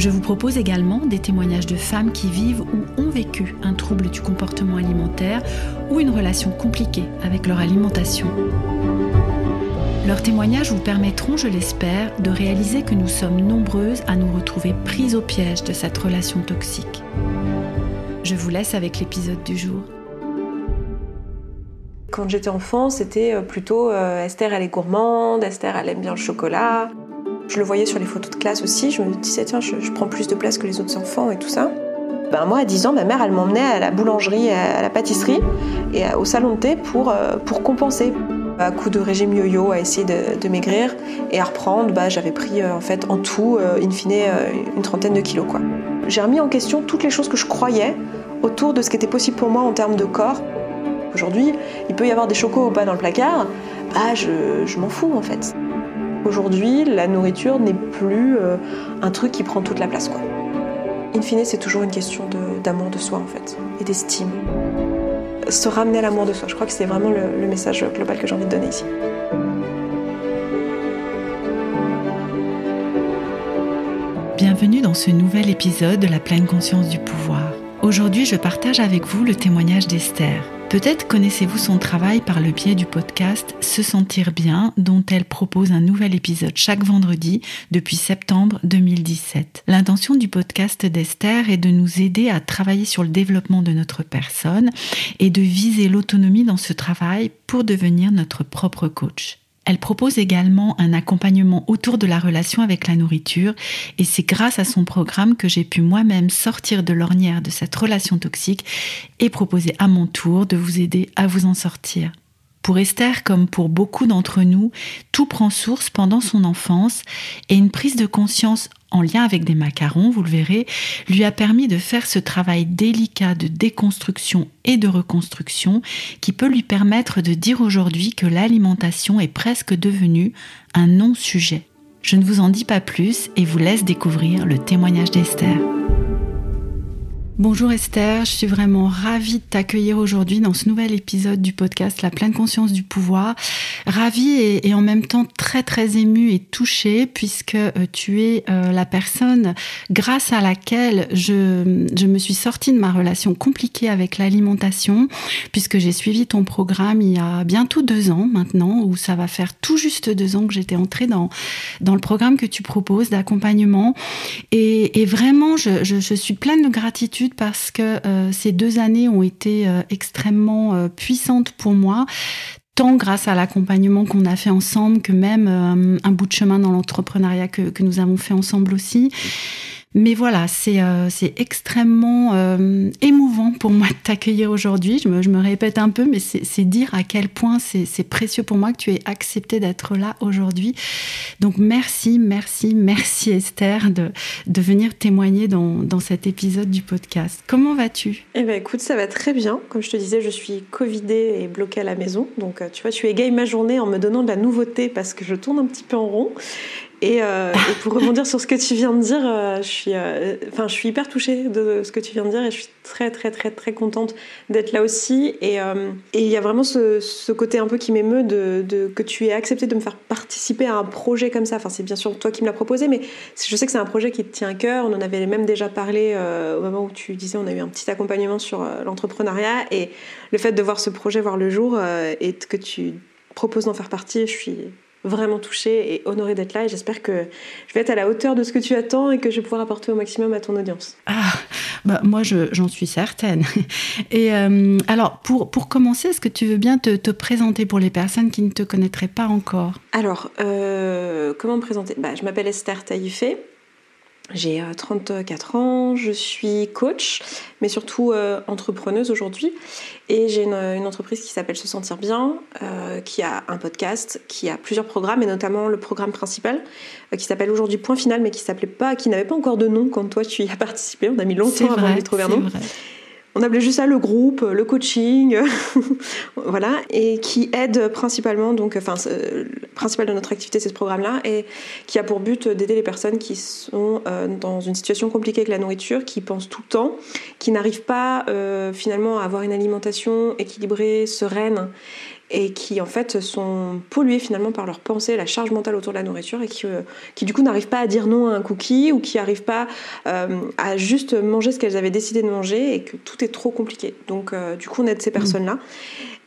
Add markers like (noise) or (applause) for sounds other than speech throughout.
Je vous propose également des témoignages de femmes qui vivent ou ont vécu un trouble du comportement alimentaire ou une relation compliquée avec leur alimentation. Leurs témoignages vous permettront, je l'espère, de réaliser que nous sommes nombreuses à nous retrouver prises au piège de cette relation toxique. Je vous laisse avec l'épisode du jour. Quand j'étais enfant, c'était euh, plutôt euh, Esther, elle est gourmande, Esther, elle aime bien le chocolat. Je le voyais sur les photos de classe aussi, je me disais, tiens, je, prends plus de place que les autres enfants et tout ça. Ben, moi, à 10 ans, ma mère, elle m'emmenait à la boulangerie, à la pâtisserie et au salon de thé pour, euh, pour compenser. À coup de régime yo-yo, à essayer de, maigrir et à reprendre, bah, j'avais pris euh, en fait en tout, euh, in fine, une trentaine de kilos. Quoi. J'ai remis en question toutes les choses que je croyais autour de ce qui était possible pour moi en termes de corps. Aujourd'hui, il peut y avoir des chocos au bas dans le placard, bah, je m'en fous en fait. Aujourd'hui, la nourriture n'est plus euh, un truc qui prend toute la place. Quoi. In fine, c'est toujours une question d'amour de, soi en fait, et d'estime. Se ramener à l'amour de soi, je crois que c'est vraiment le, le message global que j'ai envie de donner ici. Bienvenue dans ce nouvel épisode de la pleine conscience du pouvoir. Aujourd'hui, je partage avec vous le témoignage d'Esther. Peut-être connaissez-vous son travail par le biais du podcast Se sentir bien, dont elle propose un nouvel épisode chaque vendredi depuis septembre 2017. L'intention du podcast d'Esther est de nous aider à travailler sur le développement de notre personne et de viser l'autonomie dans ce travail pour devenir notre propre coach. Elle propose également un accompagnement autour de la relation avec la nourriture et c'est grâce à son programme que j'ai pu moi-même sortir de l'ornière de cette relation toxique et proposer à mon tour de vous aider à vous en sortir. Pour Esther, comme pour beaucoup d'entre nous, tout prend source pendant son enfance et une prise de conscience en lien avec des macarons, vous le verrez, lui a permis de faire ce travail délicat de déconstruction et de reconstruction qui peut lui permettre de dire aujourd'hui que l'alimentation est presque devenue un non-sujet. Je ne vous en dis pas plus et vous laisse découvrir le témoignage d'Esther. Bonjour Esther, je suis vraiment ravie de t'accueillir aujourd'hui dans ce nouvel épisode du podcast La pleine conscience du pouvoir. Ravie et, en même temps très très émue et touchée puisque euh, tu es euh, la personne grâce à laquelle je, me suis sortie de ma relation compliquée avec l'alimentation puisque j'ai suivi ton programme il y a bientôt deux ans maintenant où ça va faire tout juste deux ans que j'étais entrée dans, le programme que tu proposes d'accompagnement et, vraiment je suis pleine de gratitude parce que euh, ces deux années ont été euh, extrêmement euh, puissantes pour moi tant grâce à l'accompagnement qu'on a fait ensemble que même un bout de chemin dans l'entrepreneuriat que, que, nous avons fait ensemble aussi. Mais voilà, c'est euh, extrêmement euh, émouvant pour moi (laughs) de t'accueillir aujourd'hui. Je me, répète un peu, mais c'est dire à quel point c'est précieux pour moi que tu aies accepté d'être là aujourd'hui. Donc merci, merci, merci Esther de, venir témoigner dans, dans cet épisode du podcast. Comment vas-tu? Eh ben écoute, ça va très bien. Comme je te disais, je suis covidée et bloquée à la maison. Donc euh, tu vois, tu égaye ma journée en me donnant de la nouveauté parce que je tourne un petit peu en rond. Euh, et, pour rebondir sur ce que tu viens de dire, euh, je, suis, euh, je suis hyper touchée de ce que tu viens de dire et je suis très très très très contente d'être là aussi. Et il y a vraiment ce, côté un peu qui m'émeut de, de, que tu aies accepté de me faire participer à un projet comme ça. Enfin, c'est bien sûr toi qui me l'as proposé, mais je sais que c'est un projet qui te tient à cœur. On en avait même déjà parlé au moment où tu disais on a eu un petit accompagnement sur l'entrepreneuriat et le fait de voir ce projet voir le jour et que tu proposes d'en faire partie, je suis vraiment touchée et honorée d'être là et j'espère que je vais être à la hauteur de ce que tu attends et que je vais pouvoir apporter au maximum à ton audience. Ah, bah moi j'en suis certaine. (laughs) Et euh, alors pour, pour commencer, est-ce que tu veux bien te, te, présenter pour les personnes qui ne te connaîtraient pas encore? Alors, euh, comment me présenter? Bah, Je m'appelle Esther Taïfé. J'ai 34 ans, je suis coach, mais surtout entrepreneuse aujourd'hui. Et j'ai une, entreprise qui s'appelle Se Sentir Bien, qui a un podcast, qui a plusieurs programmes, et notamment le programme principal, qui s'appelle aujourd'hui Point Final, mais qui s'appelait pas, qui n'avait pas encore de nom quand toi tu y as (laughs) participé. On a mis longtemps avant de trouver un nom. Vrai on appelait juste ça le groupe, le coaching, (laughs) voilà, et qui aide principalement, donc, enfin, le principal de notre activité, c'est ce programme-là, et qui a pour but d'aider les personnes qui sont euh, dans une situation compliquée avec la nourriture, qui pensent tout le temps, qui n'arrivent pas euh, finalement à avoir une alimentation équilibrée, sereine, et qui en fait sont pollués finalement par leur pensée, la charge mentale autour de la nourriture et qui, euh, qui du coup n'arrivent pas à dire non à un cookie ou qui n'arrivent pas euh, à juste manger ce qu'elles avaient décidé de manger et que tout est trop compliqué. Donc euh, du coup on aide ces mmh.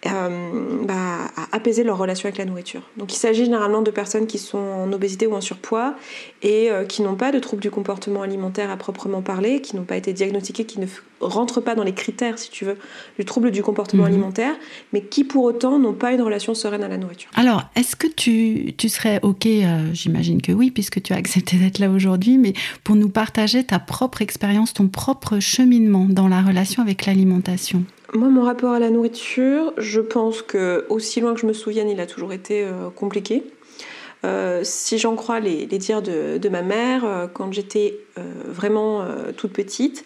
Euh, bah, à apaiser leur relation avec la nourriture. Donc il s'agit généralement de personnes qui sont en obésité ou en surpoids et euh, qui n'ont pas de troubles du comportement alimentaire à proprement parler, qui n'ont pas été diagnostiqués, qui ne rentrent pas dans les critères, si tu veux, du trouble du comportement mhm. alimentaire, mais qui pour autant n'ont pas une relation sereine à la nourriture. Alors, est-ce que tu, tu, serais OK, euh, j'imagine que oui, puisque tu as accepté d'être là aujourd'hui, mais pour nous partager ta propre expérience, ton propre cheminement dans la relation avec l'alimentation? Moi, mon rapport à la nourriture, je pense que aussi loin que je me souvienne, il a toujours été euh, compliqué. Euh, si j'en crois les, dires de, ma mère, euh, quand j'étais vraiment toute petite,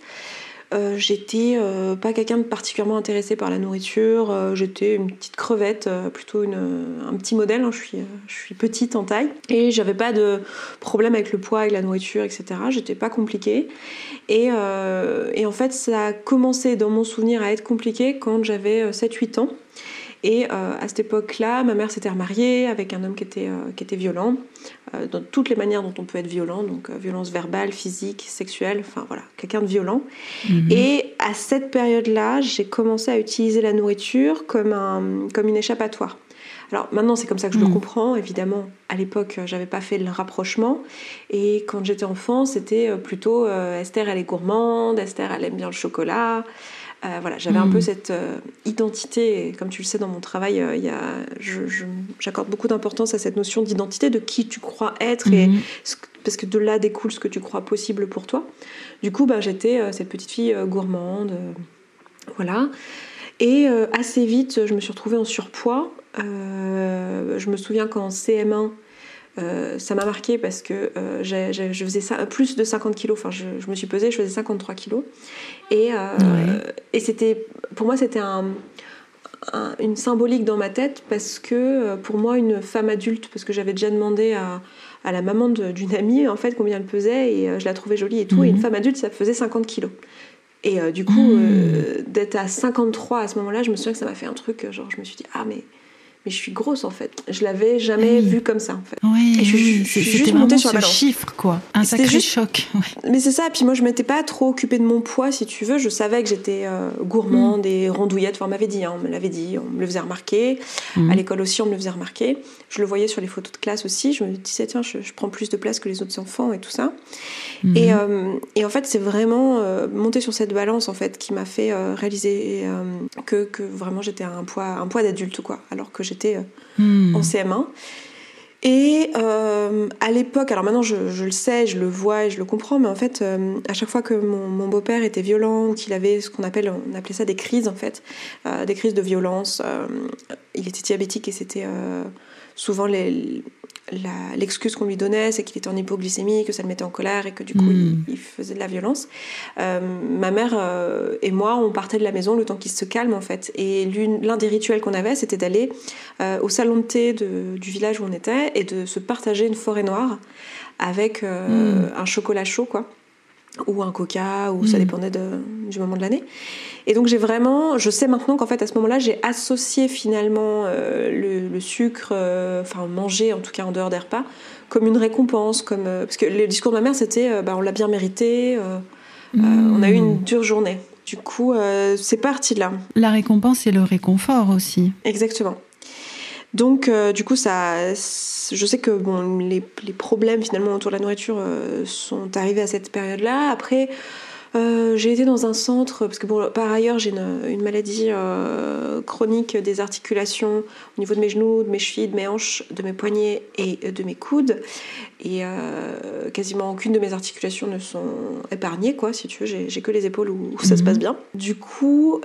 euh, j'étais euh, pas quelqu'un de particulièrement intéressé par la nourriture. Euh, j'étais une petite crevette, plutôt un petit modèle. Hein. Je, suis, petite en taille. Et j'avais pas de problème avec le poids, et la nourriture, etc. J'étais pas compliquée. Et, en fait, ça a commencé dans mon souvenir à être compliqué quand j'avais 7-8 ans. Et à cette époque-là, ma mère s'était remariée avec un homme qui était, qui était violent, dans toutes les manières dont on peut être violent, donc violence verbale, physique, sexuelle, enfin voilà, quelqu'un de violent. Mhm. Et à cette période-là, j'ai commencé à utiliser la nourriture comme, un, comme une échappatoire. Alors maintenant, c'est comme ça que je le mhm. comprends. Évidemment, à l'époque, j'avais pas fait le rapprochement. Et quand j'étais enfant, c'était plutôt Esther, elle est gourmande, Esther, elle aime bien le chocolat. Euh, voilà, j'avais un peu hmm. cette euh, identité, comme tu le sais dans mon travail, euh, j'accorde beaucoup d'importance à cette notion d'identité, de qui tu crois être, et hmm. parce que de là découle ce que tu crois possible pour toi. Du coup, bah, j'étais cette petite fille gourmande, voilà. Et assez vite, je me suis retrouvée en surpoids. je me souviens qu'en CM1, euh, ça m'a marqué parce que euh, je faisais ça, plus de 50 kilos. Enfin, je, me suis pesée, je faisais 53 kilos. Et, euh, et c'était, pour moi, c'était un, une symbolique dans ma tête parce que pour moi, une femme adulte, parce que j'avais déjà demandé à, à la maman d'une amie en fait combien elle pesait et je la trouvais jolie et tout. Et une mhm. femme adulte, ça faisait 50 kilos. Et du coup, mhm. d'être à 53 à ce moment-là, je me souviens que ça m'a fait un truc, genre je me suis dit, ah mais mais je suis grosse en fait. Je l'avais jamais vu comme ça en fait. Oui, et je, oui. je, suis juste montée sur la balance. chiffre quoi, un sacré choc. Mais c'est ça, puis moi je m'étais pas trop occupée de mon poids si tu veux, je savais que j'étais euh, gourmande mm. et rondouillette, enfin, on m'avait dit, hein, on me l'avait dit, on me le faisait remarquer, mm. à l'école aussi on me le faisait remarquer, je le voyais sur les photos de classe aussi, je me disais tiens je, prends plus de place que les autres enfants et tout ça. Mm. Et, euh, et, en fait c'est vraiment euh, monter sur cette balance en fait qui m'a fait réaliser que, que, vraiment j'étais un poids, un poids d'adulte quoi, alors que j'étais euh, hmm. en CM1. Et euh, à l'époque, alors maintenant je, le sais, je le vois et je le comprends, mais en fait, euh, à chaque fois que mon, beau-père était violent, qu'il avait ce qu'on appelle, on appelait ça des crises en fait, des crises de violence, il était diabétique et c'était souvent l'excuse qu'on lui donnait, c'est qu'il était en hypoglycémie, que ça le mettait en colère et que du coup hmm. il, faisait de la violence. Euh, ma mère euh, et moi, on partait de la maison le temps qu'il se calme en fait. Et l'un des rituels qu'on avait, c'était d'aller euh, au salon de thé du village où on était et de se partager une forêt noire avec hmm. un chocolat chaud quoi ou un coca, ou ça hmm. dépendait du moment de l'année. Et donc j'ai vraiment, je sais maintenant qu'en fait à ce moment-là, j'ai associé finalement euh, le, sucre, euh, enfin manger en tout cas en dehors des repas, comme une récompense, comme euh, parce que le discours de ma mère c'était, bah, on l'a bien mérité, on a eu une hmm. dure journée. Du coup, c'est parti de là. La récompense et le réconfort aussi. Exactement. Donc, euh, du coup, ça, je sais que les, problèmes finalement autour de la nourriture euh, sont arrivés à cette période-là. Après, euh, j'ai été dans un centre, parce que bon, par ailleurs j'ai une, maladie euh, chronique des articulations au niveau de mes genoux, de mes chevilles, de mes hanches, de mes poignets et de mes coudes. Et euh, quasiment aucune de mes articulations ne sont épargnées, quoi, si tu veux. J'ai que les épaules où, ça se passe mhm. bien. Du coup,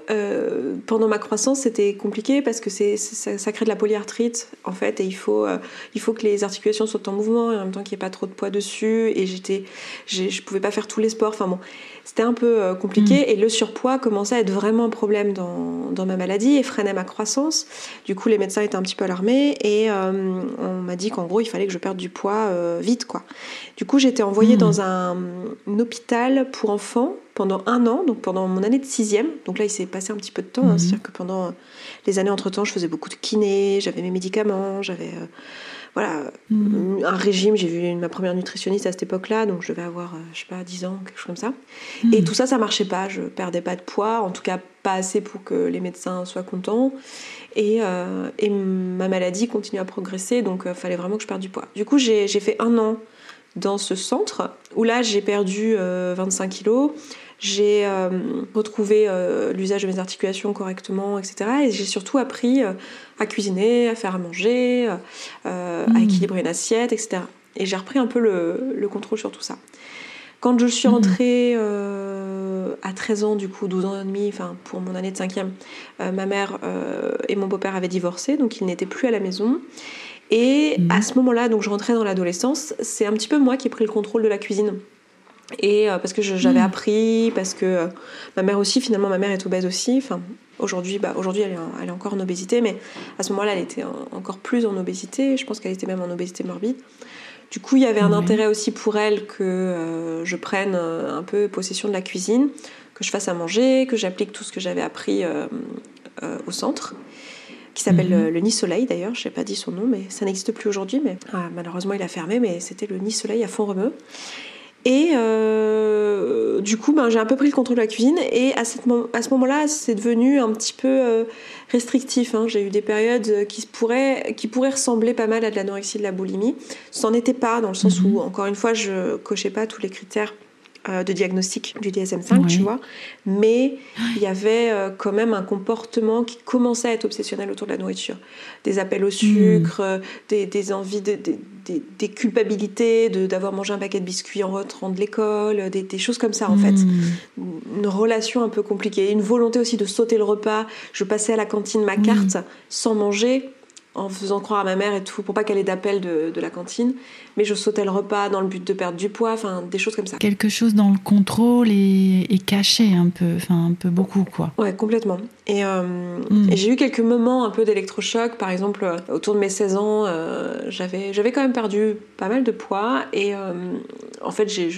pendant ma croissance, c'était compliqué parce que c'est ça, crée de la polyarthrite, en fait, et il faut, il faut que les articulations soient en mouvement et en même temps qu'il n'y ait pas trop de poids dessus. Et j'étais, je pouvais pas faire tous les sports. Enfin bon, c'était un peu euh, compliqué mm. et le surpoids commençait à être vraiment un problème dans, dans, ma maladie et freinait ma croissance. Du coup, les médecins étaient un petit peu alarmés et euh, on m'a dit qu'en gros, il fallait que je perde du poids euh, vite, quoi. Du coup, j'étais envoyée mm. dans un, hôpital pour enfants pendant un an, donc pendant mon année de sixième. Donc là, il s'est passé un petit peu de temps. Hein. Mm. C'est-à-dire que pendant les années entre-temps, je faisais beaucoup de kiné, j'avais mes médicaments, j'avais voilà, mm. un régime. J'ai vu ma première nutritionniste à cette époque-là, donc je vais avoir, euh, je sais pas, 10 ans, quelque chose comme ça. Mm. Et tout ça, ça marchait pas. Je perdais pas de poids, en tout cas pas assez pour que les médecins soient contents. Et, euh, et ma maladie continue à progresser, donc il euh, fallait vraiment que je perde du poids. Du coup, j'ai fait un an dans ce centre où là, j'ai perdu 25 kilos. J'ai retrouvé l'usage de mes articulations correctement, etc. Et j'ai surtout appris à cuisiner, à faire à manger, euh, à hmm. équilibrer une assiette, etc. Et j'ai repris un peu le, contrôle sur tout ça. Quand je suis hmm. rentrée euh, à 13 ans, du coup 12 ans et demi, enfin pour mon année de cinquième, euh, ma mère et mon beau-père avaient divorcé, donc ils n'étaient plus à la maison. Et hmm. à ce moment-là, donc je rentrais dans l'adolescence, c'est un petit peu moi qui ai pris le contrôle de la cuisine. Et parce que j'avais appris, parce que ma mère aussi, finalement, ma mère est obèse aussi. Enfin, Aujourd'hui, bah, aujourd'hui elle, est encore en obésité, mais à ce moment-là, elle était encore plus en obésité. Je pense qu'elle était même en obésité morbide. Du coup, il y avait un intérêt aussi pour elle que euh, je prenne euh, un peu possession de la cuisine, que je fasse à manger, que j'applique tout ce que j'avais appris euh, au centre, qui s'appelle mhm. le, Nid Soleil d'ailleurs. Je n'ai pas dit son nom, mais ça n'existe plus aujourd'hui. Mais ah, malheureusement, il a fermé, mais c'était le Nid Soleil à Font-Romeu. Et euh, du coup, ben, j'ai un peu pris le contrôle de la cuisine et à, à ce moment-là, c'est devenu un petit peu euh, restrictif. Hein. J'ai eu des périodes qui pourraient, qui pourraient ressembler pas mal à de l'anorexie de la boulimie. C'en était pas dans le sens où, mhm. encore une fois, je cochais pas tous les critères euh, de diagnostic du DSM-5, tu vois. Mais il y avait euh, quand même un comportement qui commençait à être obsessionnel autour de la nourriture. Des appels au sucre, hmm. euh, des, des, envies, de, des, des, culpabilités d'avoir mangé un paquet de biscuits en rentrant de l'école, des, choses comme ça en fait. Hmm. Une relation un peu compliquée. Une volonté aussi de sauter le repas. Je passais à la cantine ma carte sans manger en faisant croire à ma mère et tout, pour pas qu'elle ait d'appel de, de, la cantine. Mais je sautais le repas dans le but de perdre du poids, enfin des choses comme ça. Quelque chose dans le contrôle et, caché un peu, enfin un peu beaucoup quoi. Ouais, complètement. Et, euh, mm. j'ai eu quelques moments un peu d'électrochoc. Par exemple, euh, autour de mes 16 ans, euh, j'avais, j'avais quand même perdu pas mal de poids. Et en fait, j'ai,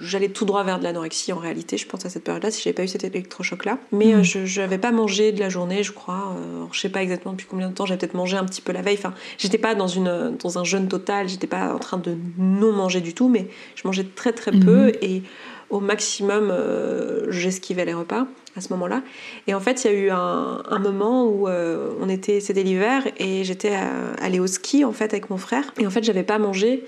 j'allais tout droit vers de l'anorexie en réalité, je pense à cette période-là, si j'avais pas eu cet électrochoc-là. Mais euh, mm. je n'avais pas mangé de la journée, je crois. Euh, je sais pas exactement depuis combien de temps, j'avais peut-être mangé un petit peu la veille. Enfin, j'étais pas dans, une, dans un jeûne total, j'étais pas en train de non manger du tout, mais je mangeais très très peu mm-hmm. et au maximum, euh, j'esquivais les repas à ce moment-là. Et en fait, il y a eu un, moment où on était, c'était l'hiver, et j'étais allée au ski en fait avec mon frère. Et en fait, j'avais pas mangé.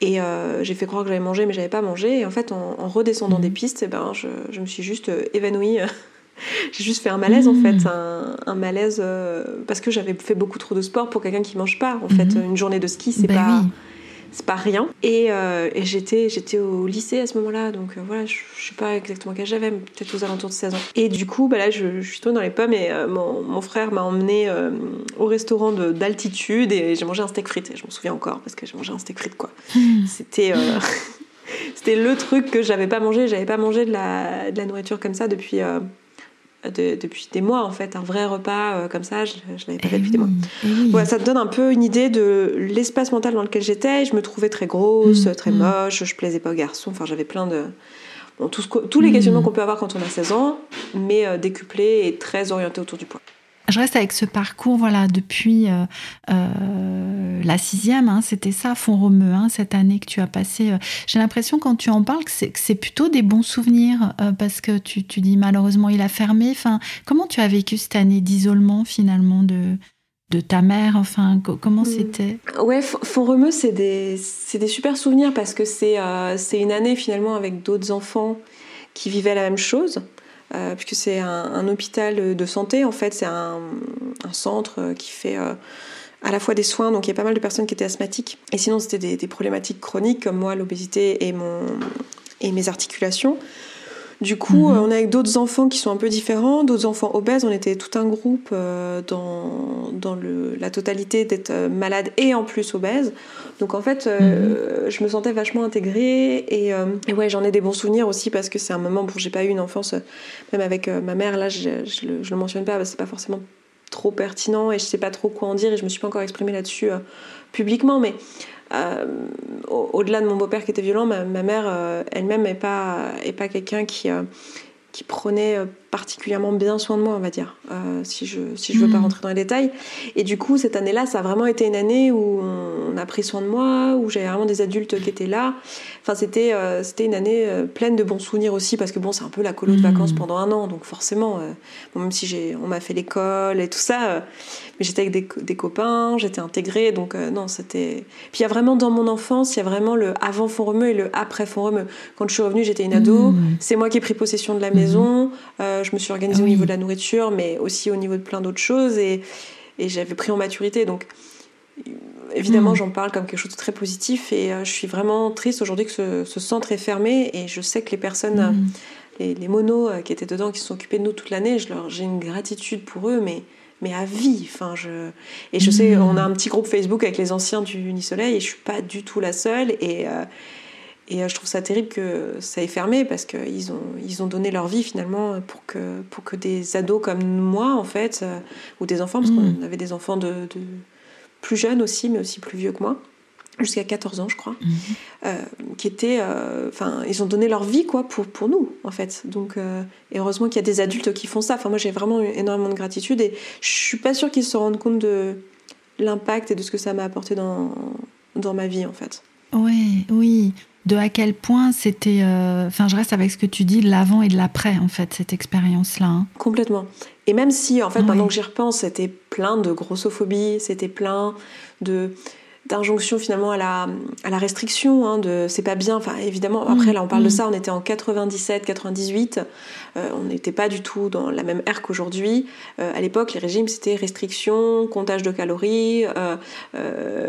Et euh, j'ai fait croire que j'avais mangé, mais j'avais pas mangé. Et en fait, en, redescendant des mhm. pistes, eh ben, je, je, me suis juste euh, évanouie. (laughs) j'ai juste fait un malaise, en fait. Mhm. Un, un malaise euh, parce que j'avais fait beaucoup trop de sport pour quelqu'un qui mange pas. En fait, mhm. une journée de ski, c'est ben pas c'est pas rien. Et, euh, j'étais, j'étais au lycée à ce moment-là, donc euh, voilà, je, sais pas exactement quel âge j'avais, peut-être aux alentours de 16 ans. Et du coup, bah là, je, suis tombée dans les pommes et euh, mon, frère m'a emmené au restaurant d'altitude et j'ai mangé un steak frites. Je m'en souviens encore parce que j'ai mangé un steak frites, quoi. Hmm. C'était. (laughs) C'était le truc que j'avais pas mangé. J'avais pas mangé de la, de la nourriture comme ça depuis depuis des mois en fait, un vrai repas euh, comme ça, je, je l'avais pas fait depuis des mois. Voilà, ça te donne un peu une idée de l'espace mental dans lequel j'étais. Je me trouvais très grosse, mm, très mm. moche, je plaisais pas aux garçons, enfin j'avais plein de... Bon, tous les questionnements mm. qu'on peut avoir quand on a 16 ans, mais euh, décuplés et très orientés autour du poids je reste avec ce parcours, voilà, depuis euh, euh, la sixième, hein, c'était ça, Font-Romeu, hein, cette année que tu as passé. Euh, j'ai l'impression quand tu en parles que c'est plutôt des bons souvenirs, parce que tu, tu, dis malheureusement il a fermé. Enfin, comment tu as vécu cette année d'isolement finalement de, de ta mère? Enfin, comment hmm. c'était? Ouais, Font-Romeu, c'est des, des, super souvenirs parce que c'est une année finalement avec d'autres enfants qui vivaient la même chose. Puisque c'est un, hôpital de santé, en fait, c'est un, centre qui fait à la fois des soins, donc il y a pas mal de personnes qui étaient asthmatiques, et sinon c'était des, des, problématiques chroniques comme moi, l'obésité et, et mes articulations. Du coup, mhm. euh, on est avec d'autres enfants qui sont un peu différents, d'autres enfants obèses. On était tout un groupe euh, dans, dans le, la totalité d'être euh, malade et en plus obèse. Donc en fait, mhm. je me sentais vachement intégrée et, et ouais, j'en ai des bons souvenirs aussi parce que c'est un moment où j'ai pas eu une enfance, même avec ma mère. Là, je, je, le, le mentionne pas, parce que c'est pas forcément trop pertinent et je sais pas trop quoi en dire et je me suis pas encore exprimée là-dessus publiquement, mais au-delà de mon beau-père qui était violent, ma, mère euh, elle-même n'est pas, est pas quelqu'un qui, euh, qui prenait particulièrement bien soin de moi, on va dire, euh, si je si je veux pas hmm. rentrer dans les détails. Et du coup, cette année-là, ça a vraiment été une année où on a pris soin de moi, où j'avais vraiment des adultes qui étaient là. Enfin, c'était euh, c'était une année euh, pleine de bons souvenirs aussi, parce que bon, c'est un peu la colo de vacances hmm. pendant un an, donc forcément, bon, même si j'ai on m'a fait l'école et tout ça, mais j'étais avec des, des copains, j'étais intégrée, donc non, c'était. Puis il y a vraiment dans mon enfance, il y a vraiment le avant Font-Romeu et le après Font-Romeu. Quand je suis revenue, j'étais une ado, hmm. c'est moi qui ai pris possession de la maison. Euh, je me suis organisée au niveau de la nourriture, mais aussi au niveau de plein d'autres choses. Et, j'avais pris en maturité. Donc, évidemment, hmm. j'en parle comme quelque chose de très positif. Et euh, je suis vraiment triste aujourd'hui que ce, centre est fermé. Et je sais que les personnes, hmm. les, les, monos euh, qui étaient dedans, qui se sont occupés de nous toute l'année, j'ai une gratitude pour eux, mais mais à vie. Enfin, je... Et je sais, hmm. on a un petit groupe Facebook avec les anciens du Unisoleil et je suis pas du tout la seule. Et, et euh, je trouve ça terrible que ça ait fermé parce qu'ils ont, ils ont donné leur vie finalement pour que, pour que des ados comme moi, en fait, euh, ou des enfants, parce qu'on mm. avait des enfants de, plus jeunes aussi, mais aussi plus vieux que moi, jusqu'à 14 ans, je crois, mm. euh, qui étaient. Enfin, ils ont donné leur vie, quoi, pour, pour nous, en fait. Donc, et heureusement qu'il y a des adultes qui font ça. Enfin, moi, j'ai vraiment énormément de gratitude et je suis pas sûre qu'ils se rendent compte de l'impact et de ce que ça m'a apporté dans, dans ma vie, en fait. Oui, oui de à quel point c'était. Euh, enfin, je reste avec ce que tu dis, l'avant et de l'après, en fait, cette expérience-là. Hein. Complètement. Et même si, en fait, maintenant que j'y repense, c'était plein de grossophobie, c'était plein de d'injonction finalement à la, à la restriction, hein, de c'est pas bien. Enfin, évidemment, après, là, on parle de mm. ça, on était en 97, 98, euh, on n'était pas du tout dans la même ère qu'aujourd'hui. Euh, à l'époque, les régimes, c'était restriction, comptage de calories, euh,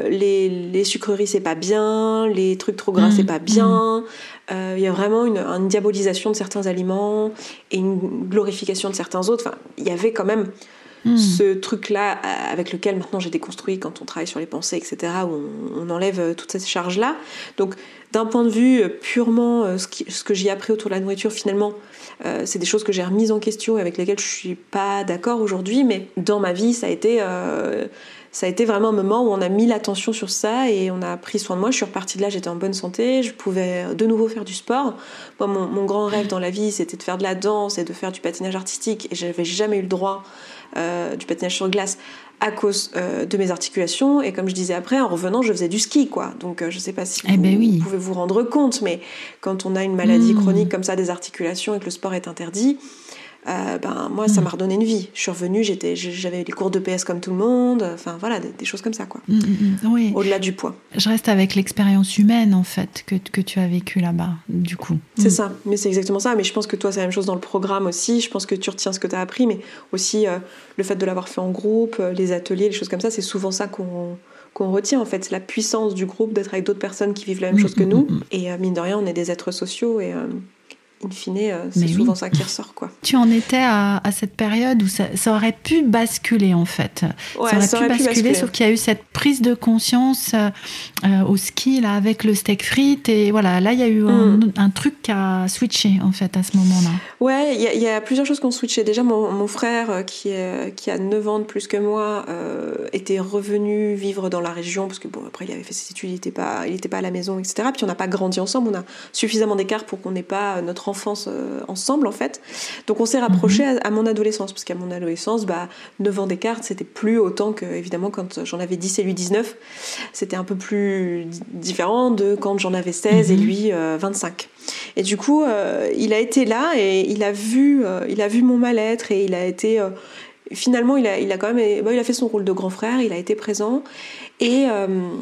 les, les, sucreries, c'est pas bien, les trucs trop gras, c'est mm. pas bien. Mm. Il y a vraiment une, une, diabolisation de certains aliments et une glorification de certains autres. Enfin, il y avait quand même Hmm. ce truc-là euh, avec lequel maintenant j'ai déconstruit quand on travaille sur les pensées, etc., où on, enlève euh, toutes ces charges-là. Donc, d'un point de vue euh, purement ce, que j'ai appris autour de la nourriture, finalement, c'est des choses que j'ai remises en question et avec lesquelles je suis pas d'accord aujourd'hui, mais dans ma vie, ça a été ça a été vraiment un moment où on a mis l'attention sur ça et on a pris soin de moi. Je suis repartie de là, j'étais en bonne santé, je pouvais de nouveau faire du sport. Moi, mon, mon grand rêve dans la vie, c'était de faire de la danse et de faire du patinage artistique et j'avais jamais eu le droit euh, du patinage sur glace à cause euh, de mes articulations. Et comme je disais après, en revenant, je faisais du ski, quoi. Donc, euh, je sais pas si eh ben vous, pouvez vous rendre compte, mais quand on a une maladie hmm. chronique comme ça des articulations et que le sport est interdit, euh, ben moi ça mm. m'a redonné une vie. Je suis revenue, j'étais, j'avais les cours de PS comme tout le monde, enfin voilà, des, choses comme ça quoi. Mm, mm, oui. Au-delà du poids. Je reste avec l'expérience humaine en fait que, que tu as vécu là-bas, du coup. C'est ça, mais c'est exactement ça. Mais je pense que toi c'est la même chose dans le programme aussi. Je pense que tu retiens ce que tu as appris, mais aussi euh, le fait de l'avoir fait en groupe, euh, les ateliers, les choses comme ça, c'est souvent ça qu'on qu'on retient en fait, c'est la puissance du groupe d'être avec d'autres personnes qui vivent la même chose que nous. Et mine de rien, on est des êtres sociaux et in fine, euh, c'est souvent ça qui ressort. Quoi. Tu en étais à, cette période où ça, aurait pu basculer, en fait. ça aurait, pu, basculer, sauf qu'il y a eu cette prise de conscience euh, euh, au ski, là, avec le steak frites. Et voilà, là, il y a eu un, mm. truc qui a switché, en fait, à ce moment-là. Ouais, il y, a plusieurs choses qui ont switché. Déjà, mon, frère, qui, est, qui a 9 ans de plus que moi, était revenu vivre dans la région, parce que, bon, après, il avait fait ses études, il n'était pas, il pas à la maison, etc. Puis on n'a pas grandi ensemble, on a suffisamment d'écart pour qu'on n'ait pas notre enfance euh, ensemble en fait. Donc on s'est rapproché mhm. à, mon adolescence, parce qu'à mon adolescence, bah, 9 ans d'écart, c'était plus autant que évidemment quand j'en avais 10 et lui 19. C'était un peu plus différent de quand j'en avais 16 et mhm. lui 25. Euh, et du coup, euh, il a été là et il a vu, il a vu mon mal-être et il a été finalement, il a, il a quand même, bah, il a fait son rôle de grand frère, il a été présent. Et,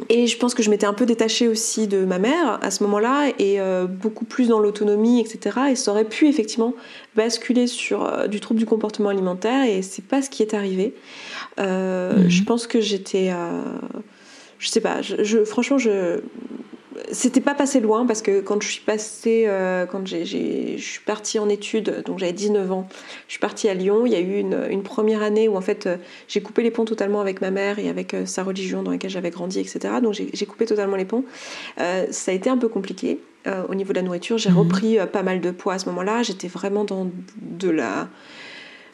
et je pense que je m'étais un peu détachée aussi de ma mère à ce moment-là et beaucoup plus dans l'autonomie, etc. Et ça aurait pu effectivement basculer sur du trouble du comportement alimentaire et c'est pas ce qui est arrivé. Mhm. Je pense que j'étais je sais pas, je, franchement, je c'était pas passé loin parce que quand je suis passée, euh, quand j'ai, je suis partie en études, donc j'avais 19 ans, je suis partie à Lyon. Il y a eu une, une première année où en fait euh, j'ai coupé les ponts totalement avec ma mère et avec euh, sa religion dans laquelle j'avais grandi, etc. Donc j'ai, coupé totalement les ponts. ça a été un peu compliqué au niveau de la nourriture. J'ai mhm. repris pas mal de poids à ce moment-là. J'étais vraiment dans de la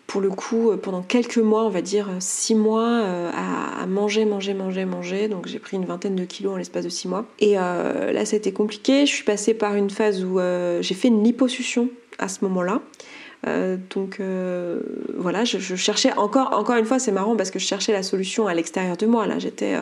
pour le coup, euh, pendant quelques mois, on va dire euh, six mois, euh, à, manger, manger, manger, manger. Donc j'ai pris une vingtaine de kilos en l'espace de six mois. Et là, ça été compliqué. Je suis passée par une phase où j'ai fait une liposuction à ce moment-là. Donc voilà, je, cherchais encore, encore une fois, c'est marrant parce que je cherchais la solution à l'extérieur de moi. Là, j'étais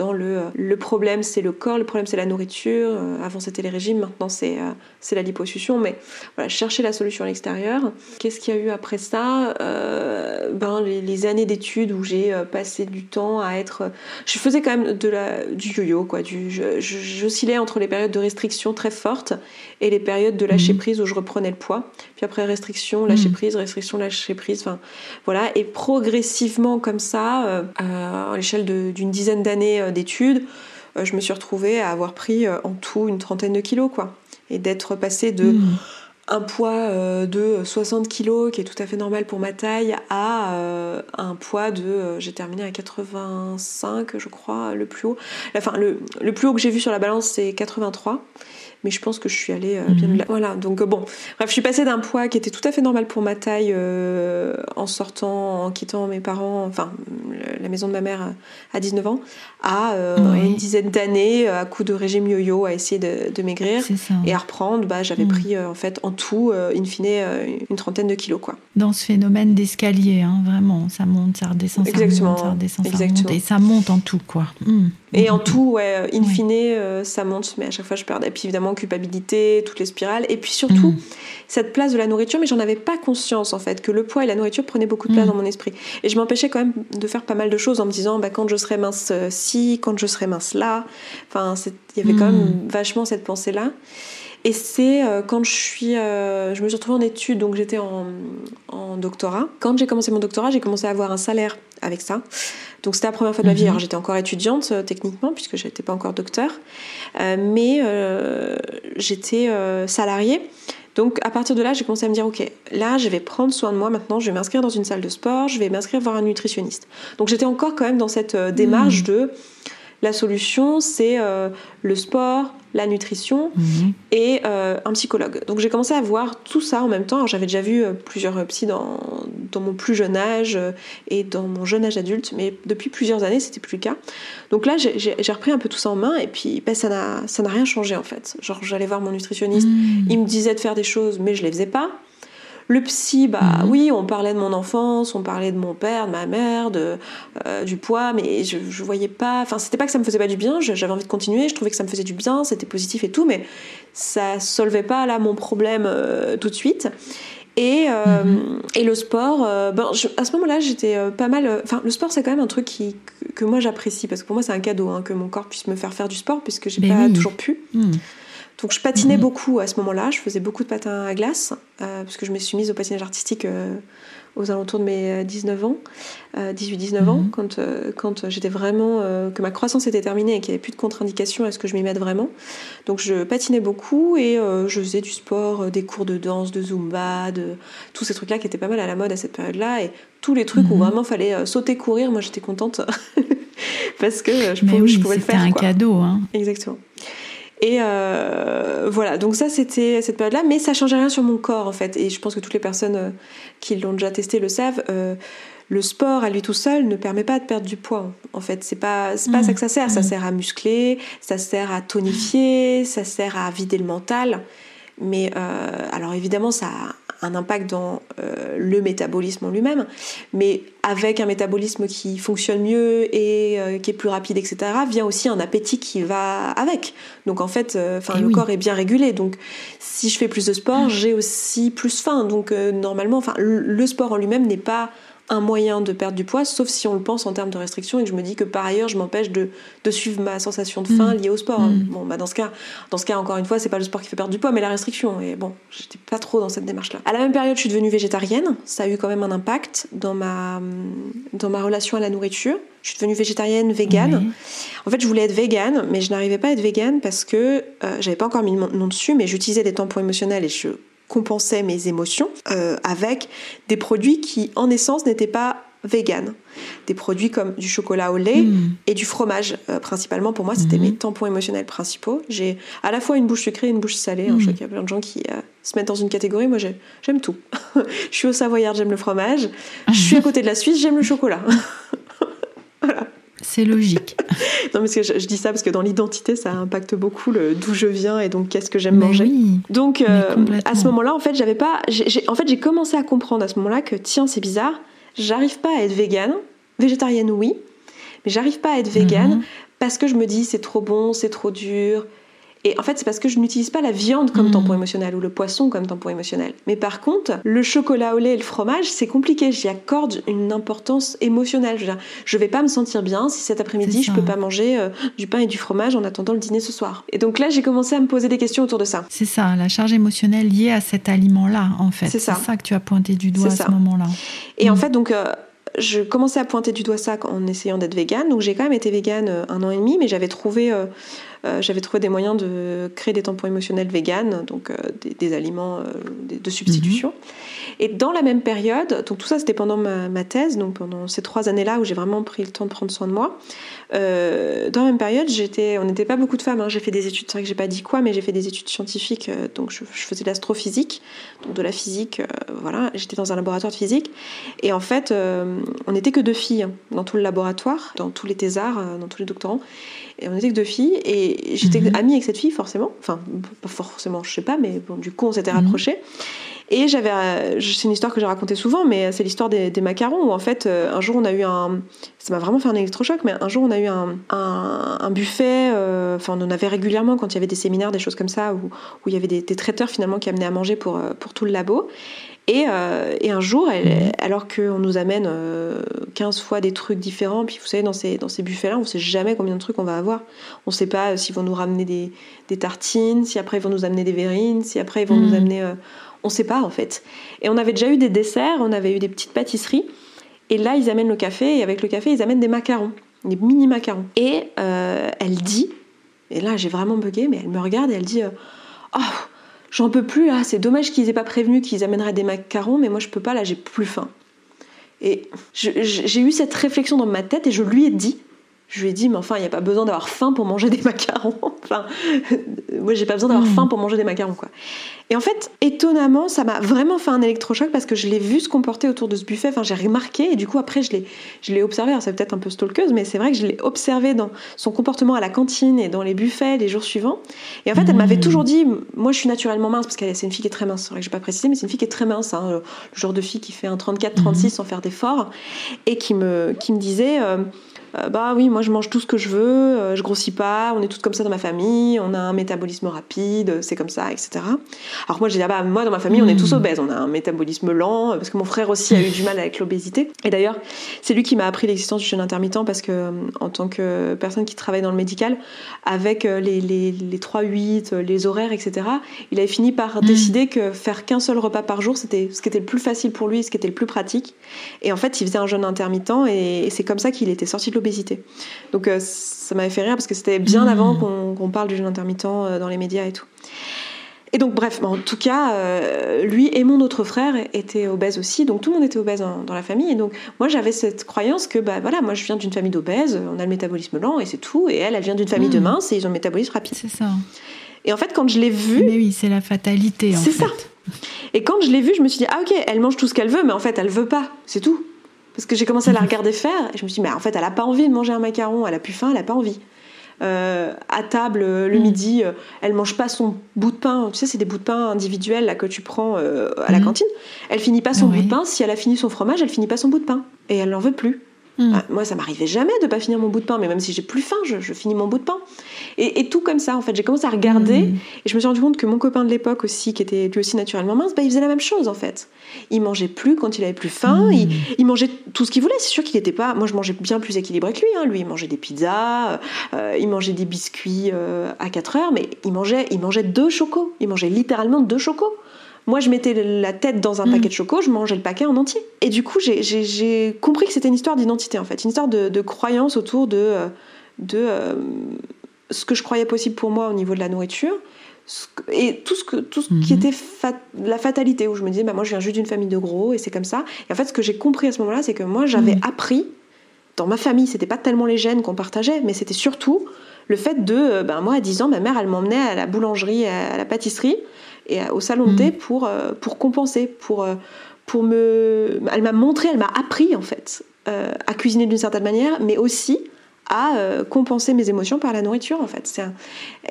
dans le, le problème, c'est le corps, le problème, c'est la nourriture. avant, c'était les régimes, maintenant, c'est c'est la liposuction. Mais voilà, je cherchais la solution à l'extérieur. Qu'est-ce qu'il y a eu après ça? Ben les, années d'études où j'ai passé du temps à être, je faisais quand même de la du yo-yo, quoi. Du, j'oscillais entre les périodes de restriction très fortes et les périodes de lâcher mhm. prise où je reprenais le poids. Puis après restriction lâcher hmm. prise, restriction, lâcher prise. Enfin, voilà. Et progressivement, comme ça, euh, à l'échelle d'une dizaine d'années euh, d'études, euh, je me suis retrouvée à avoir pris en tout une trentaine de kilos, quoi. Et d'être passée de. Hmm. un poids de 60 kilos, qui est tout à fait normal pour ma taille, à un poids de. j'ai terminé à 85, je crois, le plus haut. Enfin, le, le plus haut que j'ai vu sur la balance, c'est 83 mais je pense que je suis allée euh, bien mhm. Voilà, donc euh, bon, bref, je suis passée d'un poids qui était tout à fait normal pour ma taille euh, en sortant, en quittant mes parents, enfin la maison de ma mère à 19 ans, à une dizaine d'années à coup de régime yo-yo à essayer de, maigrir et à reprendre. Bah, j'avais mhm. pris en fait en tout, in fine, une trentaine de kilos quoi. Dans ce phénomène d'escalier, hein, vraiment, ça monte, ça redescend, Exactement. ça monte, ça redescend, ça monte, et ça monte en tout quoi. Hmm. Et en tout, ouais, in fine, ça monte, mais à chaque fois je perdais. Et puis évidemment culpabilité, toutes les spirales. Et puis surtout, mm. cette place de la nourriture, mais j'en avais pas conscience en fait, que le poids et la nourriture prenaient beaucoup de place mm. dans mon esprit. Et je m'empêchais quand même de faire pas mal de choses en me disant, bah, quand je serai mince ci, quand je serai mince là. Enfin, il y avait quand même mm. vachement cette pensée-là. Et c'est euh, quand je suis, euh, je me suis retrouvée en études, donc j'étais en, en, doctorat. Quand j'ai commencé mon doctorat, j'ai commencé à avoir un salaire avec ça. Donc c'était la première fois de ma vie. Mhm. Alors j'étais encore étudiante euh, techniquement puisque je n'étais pas encore docteur, euh, mais euh, j'étais salariée. Donc à partir de là, j'ai commencé à me dire ok, là je vais prendre soin de moi maintenant, je vais m'inscrire dans une salle de sport, je vais m'inscrire voir un nutritionniste. Donc j'étais encore quand même dans cette démarche mhm. de la solution, c'est le sport, la nutrition mhm. et euh, un psychologue. Donc j'ai commencé à voir tout ça en même temps. J'avais déjà vu euh, plusieurs psys dans, dans, mon plus jeune âge euh, et dans mon jeune âge adulte, mais depuis plusieurs années, c'était plus le cas. Donc là, j'ai repris un peu tout ça en main et puis ben, ça n'a rien changé en fait. Genre j'allais voir mon nutritionniste, mhm. il me disait de faire des choses, mais je les faisais pas. Le psy, bah mhm. oui, on parlait de mon enfance, on parlait de mon père, de ma mère, de, euh, du poids, mais je, je voyais pas. Enfin, c'était pas que ça me faisait pas du bien, j'avais envie de continuer, je trouvais que ça me faisait du bien, c'était positif et tout, mais ça solvait pas là mon problème euh, tout de suite. Et, euh, mhm. et le sport, ben, à ce moment-là, j'étais pas mal. Enfin, le sport, c'est quand même un truc qui, que, moi j'apprécie parce que pour moi, c'est un cadeau hein, que mon corps puisse me faire faire du sport puisque j'ai pas toujours pu. Mhm. Donc je patinais mhm. beaucoup à ce moment-là, je faisais beaucoup de patins à glace, euh, parce que je me suis mise au patinage artistique euh, aux alentours de mes 19 euh, ans, 18-19 ans, mhm. quand, quand j'étais vraiment, que ma croissance était terminée et qu'il n'y avait plus de contre-indication à ce que je m'y mette vraiment. Donc je patinais beaucoup et je faisais du sport, des cours de danse, de zumba, de tous ces trucs-là qui étaient pas mal à la mode à cette période-là. Et tous les trucs où mhm. vraiment fallait sauter, courir, moi j'étais contente (laughs) parce que je, pouvais, je pouvais le faire. C'était un cadeau. Hein. Exactement. Et euh, voilà, donc ça c'était cette période-là, mais ça changeait rien sur mon corps en fait. Et je pense que toutes les personnes euh, qui l'ont déjà testé le savent. Euh, le sport à lui tout seul ne permet pas de perdre du poids. En fait, c'est pas c'est pas ça que ça sert. Ça mmh. sert à muscler, ça sert à tonifier, ça sert à vider le mental. Mais alors évidemment, ça un impact dans euh, le métabolisme en lui-même, mais avec un métabolisme qui fonctionne mieux et euh, qui est plus rapide, etc., vient aussi un appétit qui va avec. Donc en fait, euh, enfin le corps est bien régulé. Donc si je fais plus de sport, j'ai aussi plus faim. Donc normalement, enfin le sport en lui-même n'est pas un moyen de perdre du poids, sauf si on le pense en termes de restriction et que je me dis que par ailleurs je m'empêche de, de, suivre ma sensation de faim mm. liée au sport. Mm. Bon, bah dans ce cas, dans ce cas encore une fois, c'est pas le sport qui fait perdre du poids, mais la restriction. Et bon, j'étais pas trop dans cette démarche-là. À la même période, je suis devenue végétarienne. Ça a eu quand même un impact dans ma dans ma relation à la nourriture. Je suis devenue végétarienne, végane. En fait, je voulais être végane, mais je n'arrivais pas à être végane parce que euh, j'avais pas encore mis mon nom dessus, mais j'utilisais des tampons émotionnels et je compensais mes émotions euh, avec des produits qui, en essence, n'étaient pas vegan. Des produits comme du chocolat au lait hmm. et du fromage, euh, principalement. Pour moi, c'était hmm. mes tampons émotionnels principaux. J'ai à la fois une bouche sucrée et une bouche salée. Hein. Je sais hmm. qu'il y a plein de gens qui euh, se mettent dans une catégorie. Moi, j'aime tout. (laughs) je suis au Savoyard, j'aime le fromage. (laughs) Je suis à côté de la Suisse, j'aime le chocolat. (laughs) C'est logique. (laughs) non, mais je, dis ça parce que dans l'identité, ça impacte beaucoup d'où je viens et donc qu'est-ce que j'aime manger. Oui, donc, euh, à ce moment-là, en fait, j'avais pas. en fait, j'ai commencé à comprendre à ce moment-là que tiens, c'est bizarre, j'arrive pas à être végane. Végétarienne, oui, mais j'arrive pas à être végane mhm. parce que je me dis c'est trop bon, c'est trop dur, et en fait, c'est parce que je n'utilise pas la viande comme hmm. tampon émotionnel ou le poisson comme tampon émotionnel. Mais par contre, le chocolat au lait et le fromage, c'est compliqué. J'y accorde une importance émotionnelle. Je, veux je vais pas me sentir bien si cet après-midi je peux pas manger euh, du pain et du fromage en attendant le dîner ce soir. Et donc là, j'ai commencé à me poser des questions autour de ça. C'est ça, la charge émotionnelle liée à cet aliment-là, en fait. C'est ça. ça. que tu as pointé du doigt à ce moment-là. Et en hmm. fait, donc. Euh, je commençais à pointer du doigt ça en essayant d'être végane. Donc j'ai quand même été végane euh, un an et demi, mais j'avais trouvé euh, j'avais trouvé des moyens de créer des tampons émotionnels véganes, donc euh, des, aliments euh, de substitution. Mhm. Et dans la même période, donc tout ça c'était pendant ma, thèse, donc pendant ces trois années-là où j'ai vraiment pris le temps de prendre soin de moi. dans la même période, j'étais, on n'était pas beaucoup de femmes. Hein. J'ai fait des études, c'est vrai que j'ai pas dit quoi, mais j'ai fait des études scientifiques. donc je, faisais de l'astrophysique, donc de la physique. voilà, j'étais dans un laboratoire de physique. Et en fait, on n'était que deux filles hein, dans tout le laboratoire, dans tous les thésards, dans tous les doctorants. Et on était que deux filles. Et j'étais mhm. amie avec cette fille, forcément. Enfin, pas forcément, je sais pas, mais bon, du coup, on s'était mhm. rapprochés. Et j'avais, euh, c'est une histoire que j'ai racontée souvent, mais c'est l'histoire des, macarons où en fait, euh, un jour on a eu un, ça m'a vraiment fait un électrochoc, mais un jour on a eu un, un, buffet, euh, enfin on en avait régulièrement quand il y avait des séminaires, des choses comme ça, où, où il y avait des, des, traiteurs finalement qui amenaient à manger pour, pour tout le labo. Et, euh, et, un jour, elle, alors qu'on nous amène 15 euh, fois des trucs différents, puis vous savez, dans ces, dans ces buffets-là, on ne sait jamais combien de trucs on va avoir. On ne sait pas s'ils vont nous ramener des, des, tartines, si après ils vont nous amener des verrines, si après ils vont nous mm. amener... Euh, on sait pas en fait. Et on avait déjà eu des desserts, on avait eu des petites pâtisseries, et là ils amènent le café, et avec le café ils amènent des macarons, des mini macarons. Et elle dit, et là j'ai vraiment bugué, mais elle me regarde et elle dit... oh, j'en peux plus là, c'est dommage qu'ils aient pas prévenu qu'ils amèneraient des macarons, mais moi je peux pas là, j'ai plus faim. Et j'ai eu cette réflexion dans ma tête et je lui ai dit, je lui ai dit, mais enfin, il n'y a pas besoin d'avoir faim pour manger des macarons. (laughs) enfin, moi, j'ai pas besoin d'avoir hmm. faim pour manger des macarons, quoi. Et en fait, étonnamment, ça m'a vraiment fait un électrochoc parce que je l'ai vu se comporter autour de ce buffet. Enfin, j'ai remarqué et du coup, après, je l'ai, je l'ai observé. c'est peut-être un peu stalkeuse, mais c'est vrai que je l'ai observé dans son comportement à la cantine et dans les buffets les jours suivants. Et en fait, elle m'avait hmm. toujours dit, moi, je suis naturellement mince parce qu'elle c'est une fille qui est très mince. C'est vrai que j'ai pas précisé, mais c'est une fille qui est très mince, hein, le genre de fille qui fait un 34-36 hmm. sans faire d'efforts et qui me, qui me disait. Euh, euh, bah oui, moi je mange tout ce que je veux, euh, je grossis pas, on est toutes comme ça dans ma famille, on a un métabolisme rapide, c'est comme ça, etc. Alors moi j'ai dit, ah bah moi dans ma famille on est tous hmm. obèses, on a un métabolisme lent, parce que mon frère aussi a eu du mal avec l'obésité. Et d'ailleurs, c'est lui qui m'a appris l'existence du jeûne intermittent, parce que euh, en tant que personne qui travaille dans le médical, avec les, les, les 3-8, les horaires, etc., il avait fini par hmm. décider que faire qu'un seul repas par jour, c'était ce qui était le plus facile pour lui, ce qui était le plus pratique. Et en fait, il faisait un jeûne intermittent, et, et c'est comme ça qu'il était sorti de obésité. Donc euh, ça m'avait fait rire parce que c'était bien mmh. avant qu'on parle du jeûne intermittent euh, dans les médias et tout. Et donc bref, en tout cas, euh, lui et mon autre frère étaient obèses aussi, donc tout le monde était obèse dans, la famille. Et donc moi j'avais cette croyance que bah voilà, moi je viens d'une famille d'obèses, on a le métabolisme lent et c'est tout, et elle, elle vient d'une famille de mmh. minces et ils ont le métabolisme rapide. C'est ça. Et en fait, quand je l'ai vu, mais oui, c'est la fatalité. C'est ça. Et quand je l'ai vu, je me suis dit ah ok, elle mange tout ce qu'elle veut, mais en fait elle veut pas, c'est tout. Parce que j'ai commencé à la regarder faire et je me suis dit, mais en fait, elle n'a pas envie de manger un macaron, elle a plus faim, elle n'a pas envie. Euh, à table le mm. midi, euh, elle mange pas son bout de pain. Tu sais, c'est des bouts de pain individuels là, que tu prends euh, à la mm. cantine. Elle finit pas son bout de pain. Si elle a fini son fromage, elle finit pas son bout de pain. Et elle n'en veut plus. Hmm. Ah, moi, ça m'arrivait jamais de pas finir mon bout de pain, mais même si j'ai plus faim, je, finis mon bout de pain. Et, tout comme ça, en fait, j'ai commencé à regarder hmm. et je me suis rendu compte que mon copain de l'époque aussi, qui était lui aussi naturellement mince, bah, il faisait la même chose en fait. Il mangeait plus quand il avait plus faim, hmm. il, mangeait tout ce qu'il voulait. C'est sûr qu'il n'était pas. Moi, je mangeais bien plus équilibré que lui. Hein. Lui, il mangeait des pizzas, euh, il mangeait des biscuits euh, à 4 heures, mais il mangeait, il mangeait deux chocos. Il mangeait littéralement deux chocos. Moi, je mettais la tête dans un mm. paquet de choco, je mangeais le paquet en entier. Et du coup, j'ai compris que c'était une histoire d'identité, en fait, une histoire de, croyance autour de, euh, de euh, ce que je croyais possible pour moi au niveau de la nourriture. Et tout ce, que, tout ce qui mm-hmm. était la fatalité, où je me disais, bah, moi je viens juste d'une famille de gros et c'est comme ça. Et en fait, ce que j'ai compris à ce moment-là, c'est que moi j'avais mm. appris, dans ma famille, c'était pas tellement les gènes qu'on partageait, mais c'était surtout le fait de, ben, moi à 10 ans, ma mère, elle m'emmenait à la boulangerie, à la pâtisserie, et au salon de thé mm. pour, euh, pour compenser, pour, euh, pour me... Elle m'a montré, elle m'a appris en fait euh, à cuisiner d'une certaine manière, mais aussi à compenser mes émotions par la nourriture en fait. C'est un,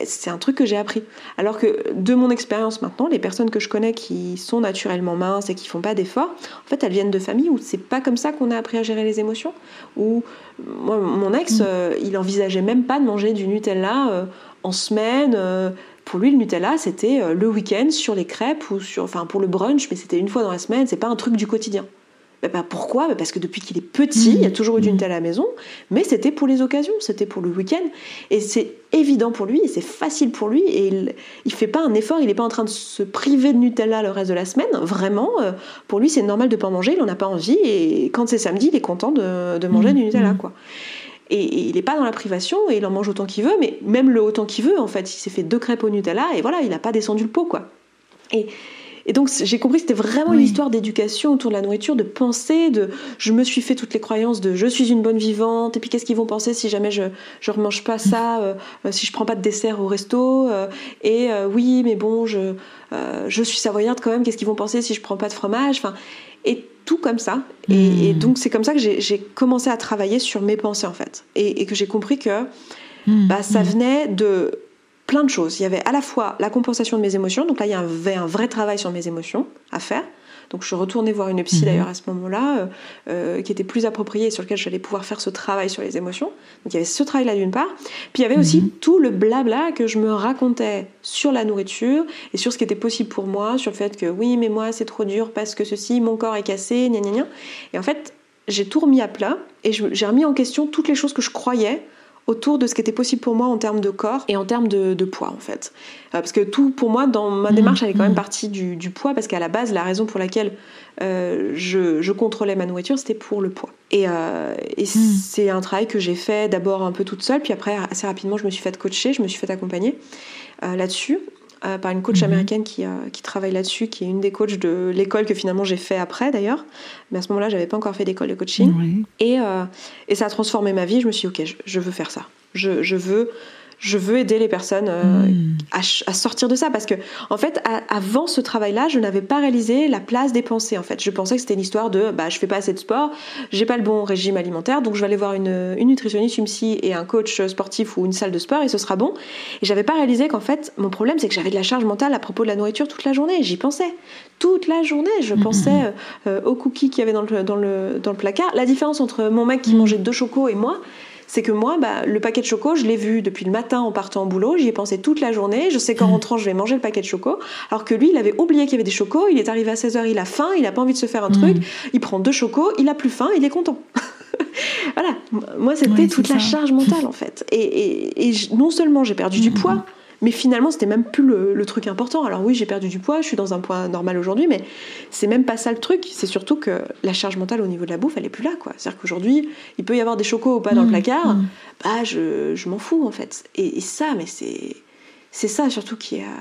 c'est un truc que j'ai appris. Alors que de mon expérience maintenant, les personnes que je connais qui sont naturellement minces et qui font pas d'efforts, en fait elles viennent de familles où c'est pas comme ça qu'on a appris à gérer les émotions. Où moi, mon ex, mm. il envisageait même pas de manger du Nutella en semaine pour lui, le Nutella, c'était euh, le week-end sur les crêpes ou sur, enfin pour le brunch, mais c'était une fois dans la semaine. C'est pas un truc du quotidien. Bah, pourquoi? Bah, Parce que depuis qu'il est petit, il y a toujours eu du mmh. Nutella à la maison, mais c'était pour les occasions, c'était pour le week-end. Et c'est évident pour lui, c'est facile pour lui, et il, il fait pas un effort, il n'est pas en train de se priver de Nutella le reste de la semaine. Vraiment, euh, pour lui, c'est normal de pas en manger, il en a pas envie, et quand c'est samedi, il est content de, manger mmh. du Nutella, mmh. quoi. Et, il n'est pas dans la privation et il en mange autant qu'il veut, mais même le autant qu'il veut, en fait, il s'est fait deux crêpes au Nutella et voilà, il n'a pas descendu le pot, quoi. Et, donc j'ai compris que c'était vraiment une histoire d'éducation autour de la nourriture, de penser, de je me suis fait toutes les croyances de je suis une bonne vivante, et puis qu'est-ce qu'ils vont penser si jamais je ne remange pas ça, euh, euh, si je prends pas de dessert au resto, euh, et oui mais bon je, je suis savoyarde quand même, qu'est-ce qu'ils vont penser si je prends pas de fromage, enfin et tout comme ça. Et, hmm. donc c'est comme ça que j'ai commencé à travailler sur mes pensées en fait. Et, que j'ai compris que hmm. bah, ça hmm. venait de plein de choses. Il y avait à la fois la compensation de mes émotions, donc là il y avait un vrai travail sur mes émotions à faire. Donc je suis retournée voir une psy mhm. d'ailleurs à ce moment-là, euh, euh, qui était plus appropriée et sur lequel j'allais pouvoir faire ce travail sur les émotions. Donc il y avait ce travail-là d'une part. Puis il y avait aussi mhm. tout le blabla que je me racontais sur la nourriture et sur ce qui était possible pour moi, sur le fait que oui, mais moi c'est trop dur parce que ceci, mon corps est cassé, gna gna gna. Et en fait, j'ai tout remis à plat et j'ai remis en question toutes les choses que je croyais autour de ce qui était possible pour moi en termes de corps et en termes de, poids en fait. Euh, parce que tout pour moi dans ma démarche elle est quand même mmh. partie du, poids parce qu'à la base la raison pour laquelle euh, je, contrôlais ma nourriture c'était pour le poids. Et, euh, mmh. c'est un travail que j'ai fait d'abord un peu toute seule puis après assez rapidement je me suis fait coacher, je me suis fait accompagner là-dessus. Euh, par une coach mhm. américaine qui, euh, qui travaille là-dessus, qui est une des coachs de l'école que finalement j'ai fait après d'ailleurs. Mais à ce moment-là, j'avais pas encore fait d'école de coaching. Et, euh, et ça a transformé ma vie. Je me suis dit, ok, je, veux faire ça. Je, je veux je veux aider les personnes euh, hmm. à, sortir de ça parce que en fait avant ce travail-là je n'avais pas réalisé la place des pensées en fait je pensais que c'était une histoire de bah je fais pas assez de sport j'ai pas le bon régime alimentaire donc je vais aller voir une, une nutritionniste une psy et un coach sportif ou une salle de sport et ce sera bon et j'avais pas réalisé qu'en fait mon problème c'est que j'avais de la charge mentale à propos de la nourriture toute la journée j'y pensais toute la journée je hmm. pensais euh, euh, aux cookies qu'il y avait dans le, dans le, dans le placard la différence entre mon mec qui hmm. mangeait deux chocos et moi c'est que moi, bah, le paquet de choco, je l'ai vu depuis le matin en partant au boulot, j'y ai pensé toute la journée, je sais qu'en mmh. rentrant, je vais manger le paquet de choco, alors que lui, il avait oublié qu'il y avait des chocos, il est arrivé à 16h, il a faim, il a pas envie de se faire un truc, mmh. il prend deux chocos, il a plus faim, il est content. (laughs) voilà, moi, c'était toute la charge mentale, en fait. Et, non seulement j'ai perdu du mmh, poids, mais finalement, c'était même plus le, truc important. Alors oui, j'ai perdu du poids, je suis dans un poids normal aujourd'hui, mais c'est même pas ça le truc. C'est surtout que la charge mentale au niveau de la bouffe, elle est plus là, quoi. C'est-à-dire qu'aujourd'hui, il peut y avoir des chocos ou pas dans le mmh, placard, mmh. bah je, je m'en fous en fait. Et, et ça, mais c'est c'est ça surtout qui a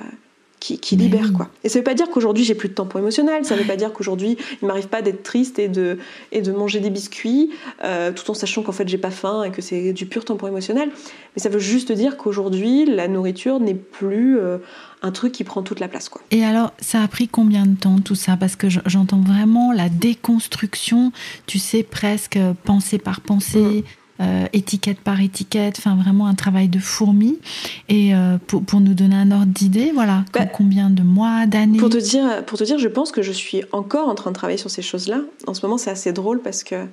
qui, libère quoi. Et ça veut pas dire qu'aujourd'hui j'ai plus de temps pour émotionnel, ça veut pas dire qu'aujourd'hui il m'arrive pas d'être triste et de, et de manger des biscuits euh, tout en sachant qu'en fait j'ai pas faim et que c'est du pur temps pour émotionnel. Mais ça veut juste dire qu'aujourd'hui la nourriture n'est plus euh, un truc qui prend toute la place quoi. Et alors ça a pris combien de temps tout ça? Parce que j'entends vraiment la déconstruction, tu sais presque pensée par pensée. Mm. Euh, étiquette par étiquette, enfin vraiment un travail de fourmi. Et euh, pour, pour, nous donner un ordre d'idée, voilà, bah, combien de mois, d'années Pour te dire, pour te dire, je pense que je suis encore en train de travailler sur ces choses-là. En ce moment, c'est assez drôle parce que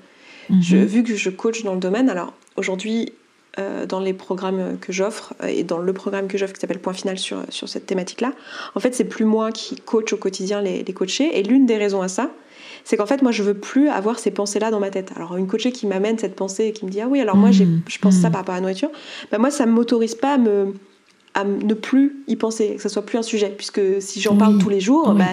je, vu que je coach dans le domaine, alors aujourd'hui, euh, dans les programmes que j'offre et dans le programme que j'offre qui s'appelle Point Final sur, sur cette thématique-là, en fait, c'est plus moi qui coach au quotidien les, les coachés. Et l'une des raisons à ça, c'est qu'en fait, moi, je veux plus avoir ces pensées-là dans ma tête. Alors, une coachée qui m'amène cette pensée et qui me dit Ah oui, alors moi, mmh. je pense ça mmh. par rapport à la nourriture, ben, moi, ça ne m'autorise pas à me à ne plus y penser, que ce soit plus un sujet, puisque si j'en parle tous les jours, bah,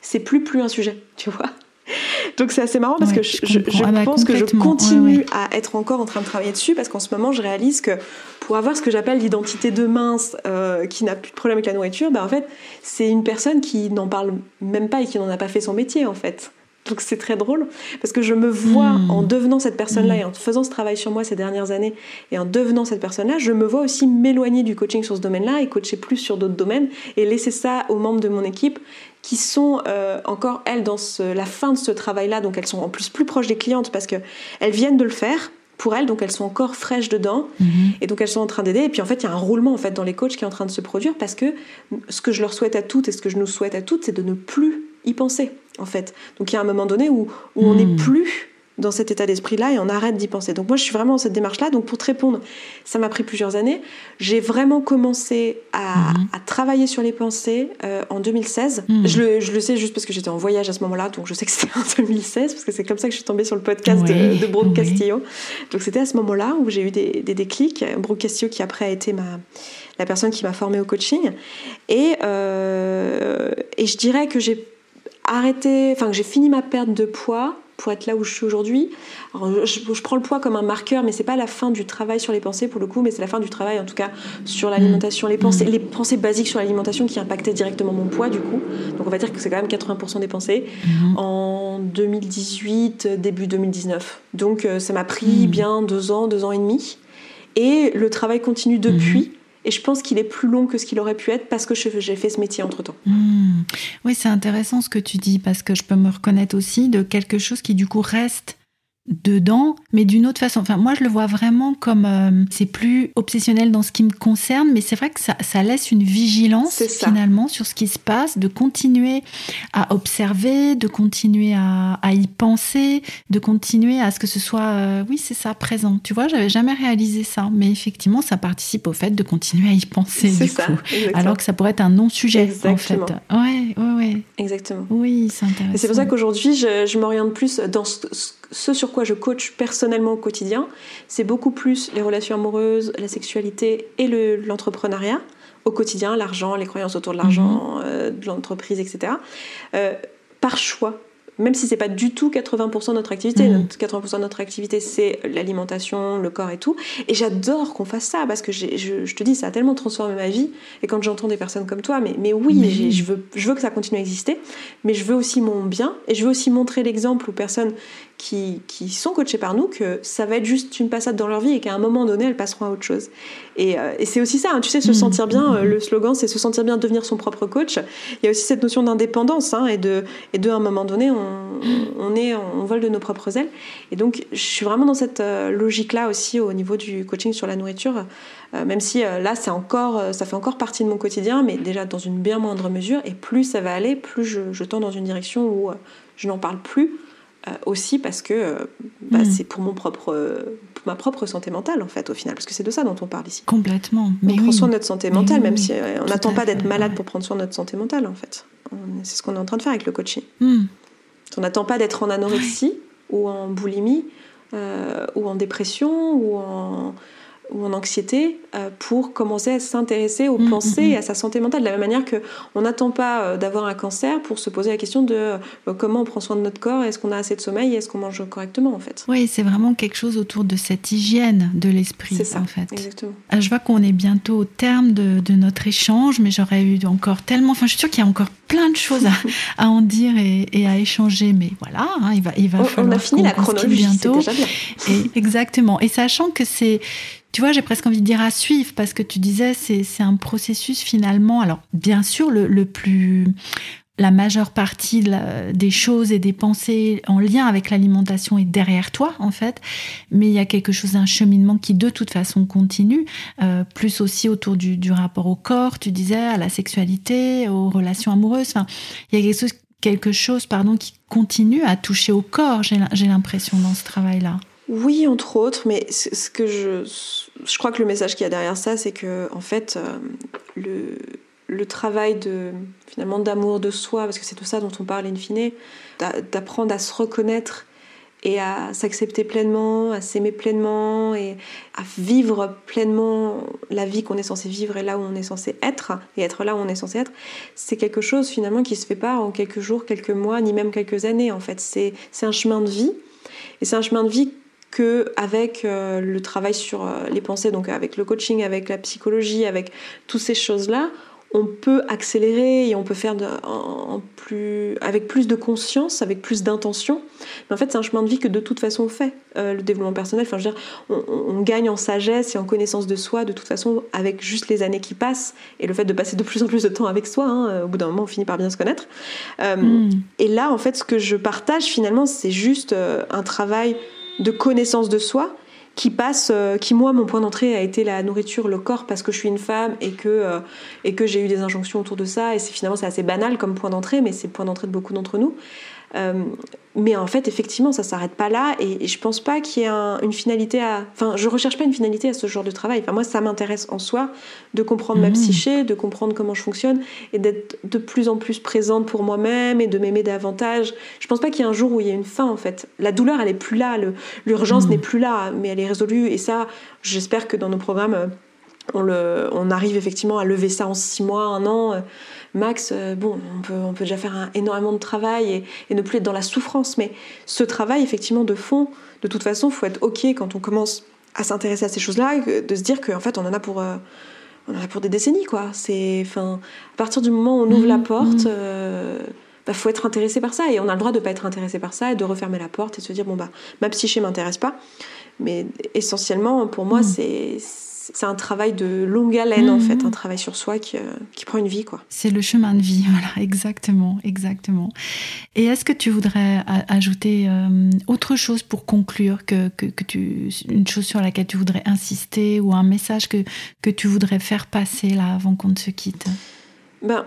c'est plus plus un sujet, tu vois. (laughs) Donc c'est assez marrant parce que je, je, ah bah, pense que je continue à être encore en train de travailler dessus parce qu'en ce moment je réalise que pour avoir ce que j'appelle l'identité de mince euh, qui n'a plus de problème avec la nourriture, bah en fait c'est une personne qui n'en parle même pas et qui n'en a pas fait son métier en fait. Donc c'est très drôle parce que je me vois hmm. en devenant cette personne-là et en faisant ce travail sur moi ces dernières années et en devenant cette personne-là, je me vois aussi m'éloigner du coaching sur ce domaine-là et coacher plus sur d'autres domaines et laisser ça aux membres de mon équipe qui sont euh, encore elles dans la fin de ce travail-là, donc elles sont en plus plus proches des clientes parce que elles viennent de le faire pour elles, donc elles sont encore fraîches dedans, mhm. et donc elles sont en train d'aider. Et puis en fait, il y a un roulement en fait dans les coachs qui est en train de se produire parce que ce que je leur souhaite à toutes et ce que je nous souhaite à toutes, c'est de ne plus y penser en fait. Donc il y a un moment donné où, où on n'est hmm. plus dans cet état d'esprit-là et on arrête d'y penser. Donc moi, je suis vraiment dans cette démarche-là. Donc pour te répondre, ça m'a pris plusieurs années. J'ai vraiment commencé à, mhm. travailler sur les pensées euh, en 2016. Mhm. Je, le, je, le, sais juste parce que j'étais en voyage à ce moment-là, donc je sais que c'était (laughs) en 2016, parce que c'est comme ça que je suis tombée sur le podcast de, de Brooke Castillo. Donc c'était à ce moment-là où j'ai eu des, des, déclics. Brooke Castillo qui après a été ma, la personne qui m'a formée au coaching. Et, euh, et je dirais que j'ai arrêté, enfin que j'ai fini ma perte de poids pour être là où je suis aujourd'hui. Je, je, prends le poids comme un marqueur, mais c'est pas la fin du travail sur les pensées pour le coup, mais c'est la fin du travail en tout cas sur l'alimentation, les pensées, les pensées basiques sur l'alimentation qui impactaient directement mon poids du coup. Donc on va dire que c'est quand même 80% des pensées mhm. en 2018, début 2019. Donc euh, ça m'a pris mhm. bien deux ans, deux ans et demi. Et le travail continue depuis. Mhm. Et je pense qu'il est plus long que ce qu'il aurait pu être parce que j'ai fait ce métier entre-temps. Hmm. Oui, c'est intéressant ce que tu dis parce que je peux me reconnaître aussi de quelque chose qui du coup reste dedans, mais d'une autre façon. Enfin, moi, je le vois vraiment comme euh, c'est plus obsessionnel dans ce qui me concerne, mais c'est vrai que ça, ça, laisse une vigilance finalement sur ce qui se passe, de continuer à observer, de continuer à, à y penser, de continuer à ce que ce soit, euh, oui, c'est ça, présent. Tu vois, j'avais jamais réalisé ça, mais effectivement, ça participe au fait de continuer à y penser du coup, alors que ça pourrait être un non-sujet en fait. Ouais, ouais, ouais. Exactement. Oui, c'est intéressant. C'est pour ça qu'aujourd'hui, je, je m'oriente plus dans ce ce sur quoi je coach personnellement au quotidien, c'est beaucoup plus les relations amoureuses, la sexualité et l'entrepreneuriat au quotidien, l'argent, les croyances autour de l'argent, mhm. euh, de l'entreprise, etc. Euh, par choix, même si c'est pas du tout 80% de notre activité. 80% mmh. de notre activité, c'est l'alimentation, le corps et tout. Et j'adore qu'on fasse ça parce que je, je, te dis, ça a tellement transformé ma vie. Et quand j'entends des personnes comme toi, mais, mais oui, Je, veux, je veux que ça continue à exister, mais je veux aussi mon bien et je veux aussi montrer l'exemple aux personnes qui, qui, sont coachées par nous que ça va être juste une passade dans leur vie et qu'à un moment donné, elles passeront à autre chose. Et, euh, et c'est aussi ça, hein, tu sais, se mmh. sentir bien, euh, le slogan, c'est se sentir bien, devenir son propre coach. Il y a aussi cette notion d'indépendance hein, et, de, et de, à un moment donné, on, on, est, on vole de nos propres ailes. Et donc, je suis vraiment dans cette euh, logique-là aussi au niveau du coaching sur la nourriture, même si là, c'est encore, ça fait encore partie de mon quotidien, mais déjà dans une bien moindre mesure. Et plus ça va aller, plus je, tends dans une direction où je n'en parle plus. Aussi parce que bah, mm. c'est pour mon propre ma propre santé mentale en fait au final parce que c'est de ça dont on parle ici. Complètement. Mais on prend soin de notre santé mentale même si on n'attend pas d'être malade pour prendre soin de notre santé mentale en fait. C'est ce qu'on est en train de faire avec le coaching. Mm. On n'attend pas d'être en anorexie ou en boulimie euh, ou en dépression ou en, ou en anxiété euh, pour commencer à s'intéresser aux mm, pensées mm, et à sa santé mentale. De la même manière qu'on n'attend pas euh, d'avoir un cancer pour se poser la question de euh, comment on prend soin de notre corps, est-ce qu'on a assez de sommeil, est-ce qu'on mange correctement en fait. Oui, c'est vraiment quelque chose autour de cette hygiène de l'esprit. C'est ça, en fait. exactement. Je vois qu'on est bientôt au terme de, notre échange, mais j'aurais eu encore tellement, enfin je suis sûre qu'il y a encore plein de choses à, (laughs) en dire et, à échanger, mais voilà, hein, il va, il va falloir on a fini la chronologie bientôt. Déjà bien. Et, exactement. Et sachant que c'est tu vois, j'ai presque envie de dire à suivre parce que tu disais c'est un processus finalement. Alors bien sûr, le, plus la majeure partie des choses et des pensées en lien avec l'alimentation est derrière toi en fait, mais il y a quelque chose d'un cheminement qui de toute façon continue, euh, plus aussi autour du, du, rapport au corps, tu disais, à la sexualité, aux relations amoureuses. Enfin, il y a quelque chose, quelque chose pardon, qui continue à toucher au corps. J'ai l'impression dans ce travail-là. Oui, entre autres, mais ce que je, je crois que le message qu'il y a derrière ça, c'est que en fait, euh, le, le travail de finalement d'amour de soi, parce que c'est tout ça dont on parle in fine, d'apprendre à se reconnaître et à s'accepter pleinement, à s'aimer pleinement et à vivre pleinement la vie qu'on est censé vivre et là où on est censé être et être là où on est censé être, c'est quelque chose finalement qui se fait pas en quelques jours, quelques mois, ni même quelques années en fait. C'est un chemin de vie et c'est un chemin de vie que avec euh, le travail sur euh, les pensées, donc avec le coaching, avec la psychologie, avec toutes ces choses-là, on peut accélérer et on peut faire en, plus, avec plus de conscience, avec plus d'intention. Mais en fait, c'est un chemin de vie que de toute façon on fait, euh, le développement personnel. Enfin, je veux dire, on, gagne en sagesse et en connaissance de soi de toute façon avec juste les années qui passent et le fait de passer de plus en plus de temps avec soi. Hein, au bout d'un moment, on finit par bien se connaître. Euh, hmm. Et là, en fait, ce que je partage finalement, c'est juste un travail de connaissance de soi qui passe, euh, qui moi mon point d'entrée a été la nourriture, le corps parce que je suis une femme et que euh, que j'ai eu des injonctions autour de ça et c'est finalement c'est assez banal comme point d'entrée mais c'est le point d'entrée de beaucoup d'entre nous. Euh, mais en fait, effectivement, ça s'arrête pas là, et, je pense pas qu'il y ait une finalité à. Enfin, je recherche pas une finalité à ce genre de travail. Enfin, moi, ça m'intéresse en soi de comprendre ma mmh. psyché, de comprendre comment je fonctionne, et d'être de plus en plus présente pour moi-même et de m'aimer davantage. Je pense pas qu'il y ait un jour où il y ait une fin, en fait. La douleur, elle est plus là, l'urgence mmh. n'est plus là, mais elle est résolue, et ça, j'espère que dans nos programmes, on, le, on arrive effectivement à lever ça en six mois, un an. Max, euh, bon, on peut, on peut déjà faire énormément de travail et, ne plus être dans la souffrance, mais ce travail effectivement de fond, de toute façon, il faut être ok quand on commence à s'intéresser à ces choses-là, de se dire qu'en fait on en a pour, euh, on en a pour des décennies, quoi. C'est, enfin, à partir du moment où on ouvre la mmh, porte. il mmh. euh, bah, faut être intéressé par ça et on a le droit de pas être intéressé par ça et de refermer la porte et de se dire bon bah ma psyché m'intéresse pas mais essentiellement pour moi mmh. c'est c'est un travail de longue haleine en fait, mhm. un travail sur soi qui, euh, qui prend une vie quoi. C'est le chemin de vie, (laughs) voilà, exactement, exactement. Et est-ce que tu voudrais ajouter euh, autre chose pour conclure que, que, que, tu, une chose sur laquelle tu voudrais insister ou un message que, que tu voudrais faire passer là avant qu'on ne se quitte? Ben,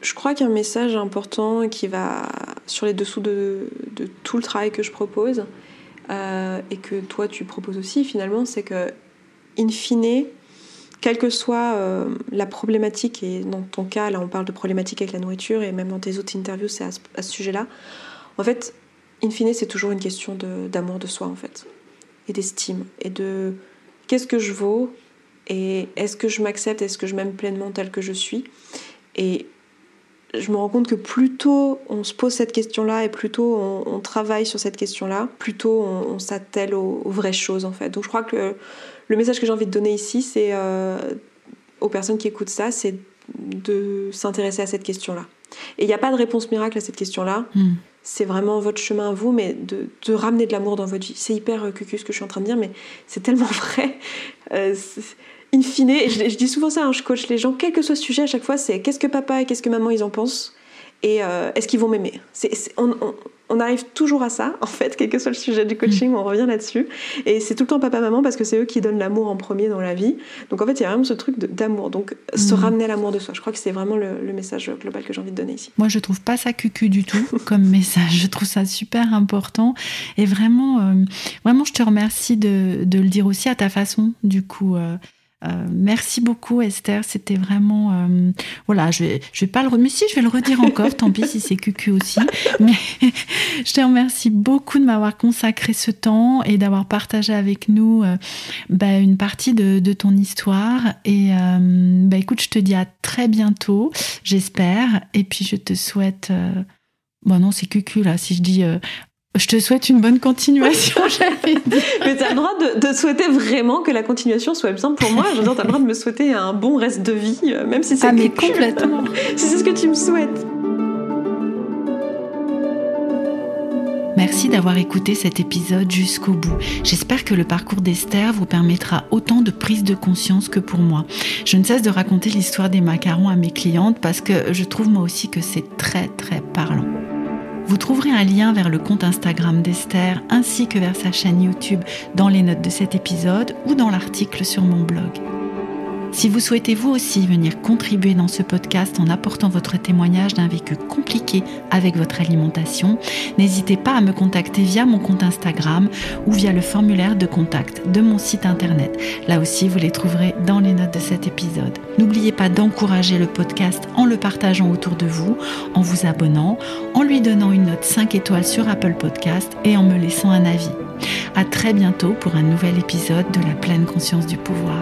je crois qu'un message important qui va sur les dessous de, de tout le travail que je propose euh, et que toi tu proposes aussi finalement, c'est que in fine, quelle que soit euh, la problématique, et dans ton cas, là on parle de problématique avec la nourriture, et même dans tes autres interviews, c'est à, ce, sujet-là, en fait, in fine, c'est toujours une question d'amour de, soi, en fait, et d'estime, et de qu'est-ce que je vaux, et est-ce que je m'accepte, est-ce que je m'aime pleinement tel que je suis, et je me rends compte que plus tôt on se pose cette question-là et plus tôt on, travaille sur cette question-là, plus tôt on, s'attelle aux, aux, vraies choses en fait. Donc je crois que le message que j'ai envie de donner ici, c'est euh, aux personnes qui écoutent ça, c'est de s'intéresser à cette question-là. Et il n'y a pas de réponse miracle à cette question-là. Hmm. C'est vraiment votre chemin à vous, mais de, de ramener de l'amour dans votre vie. C'est hyper euh, cucu ce que je suis en train de dire, mais c'est tellement (laughs) vrai. Euh, in fine, et je, dis souvent ça, hein, je coach les gens, quel que soit le sujet, à chaque fois, c'est qu'est-ce que papa et qu'est-ce que maman ils en pensent et est-ce qu'ils vont m'aimer? On arrive toujours à ça, (laughs) en fait, quel que soit le sujet du coaching, on revient là-dessus. Et c'est tout le temps papa-maman parce que c'est eux qui donnent l'amour en premier dans la vie. Donc en fait, il y a vraiment ce truc d'amour. Donc se mm. ramener à l'amour de soi. Je crois que c'est vraiment le, message global que j'ai envie de donner ici. Moi, je trouve pas ça cucu du tout (laughs) comme message. Je trouve ça super important. Et vraiment, euh, vraiment, je te remercie de, le dire aussi à ta façon, du coup. Euh, euh, merci beaucoup Esther, c'était vraiment euh, voilà, je vais je vais pas le mais si je vais le redire encore, tant pis si c'est cucu aussi, mais (laughs) je te remercie beaucoup de m'avoir consacré ce temps et d'avoir partagé avec nous euh, bah, une partie de, ton histoire. Et bah, écoute, je te dis à très bientôt, j'espère. Et puis je te souhaite Bon non, c'est cucu là. Si je dis je te souhaite une bonne continuation, (laughs) j'avais dit. Mais tu as le droit de, souhaiter vraiment que la continuation soit simple pour moi. Je veux as le droit de me souhaiter un bon reste de vie, euh, même si c'est ah, mais complètement. (laughs) si c'est ce que tu me souhaites. Merci d'avoir écouté cet épisode jusqu'au bout. J'espère que le parcours d'Esther vous permettra autant de prise de conscience que pour moi. Je ne cesse de raconter l'histoire des macarons à mes clientes parce que je trouve moi aussi que c'est très très parlant. Vous trouverez un lien vers le compte Instagram d'Esther ainsi que vers sa chaîne YouTube dans les notes de cet épisode ou dans l'article sur mon blog. Si vous souhaitez vous aussi venir contribuer dans ce podcast en apportant votre témoignage d'un vécu compliqué avec votre alimentation, n'hésitez pas à me contacter via mon compte Instagram ou via le formulaire de contact de mon site internet. Là aussi, vous les trouverez dans les notes de cet épisode. N'oubliez pas d'encourager le podcast en le partageant autour de vous, en vous abonnant, en lui donnant une note 5 étoiles sur Apple Podcast et en me laissant un avis. À très bientôt pour un nouvel épisode de la pleine conscience du pouvoir.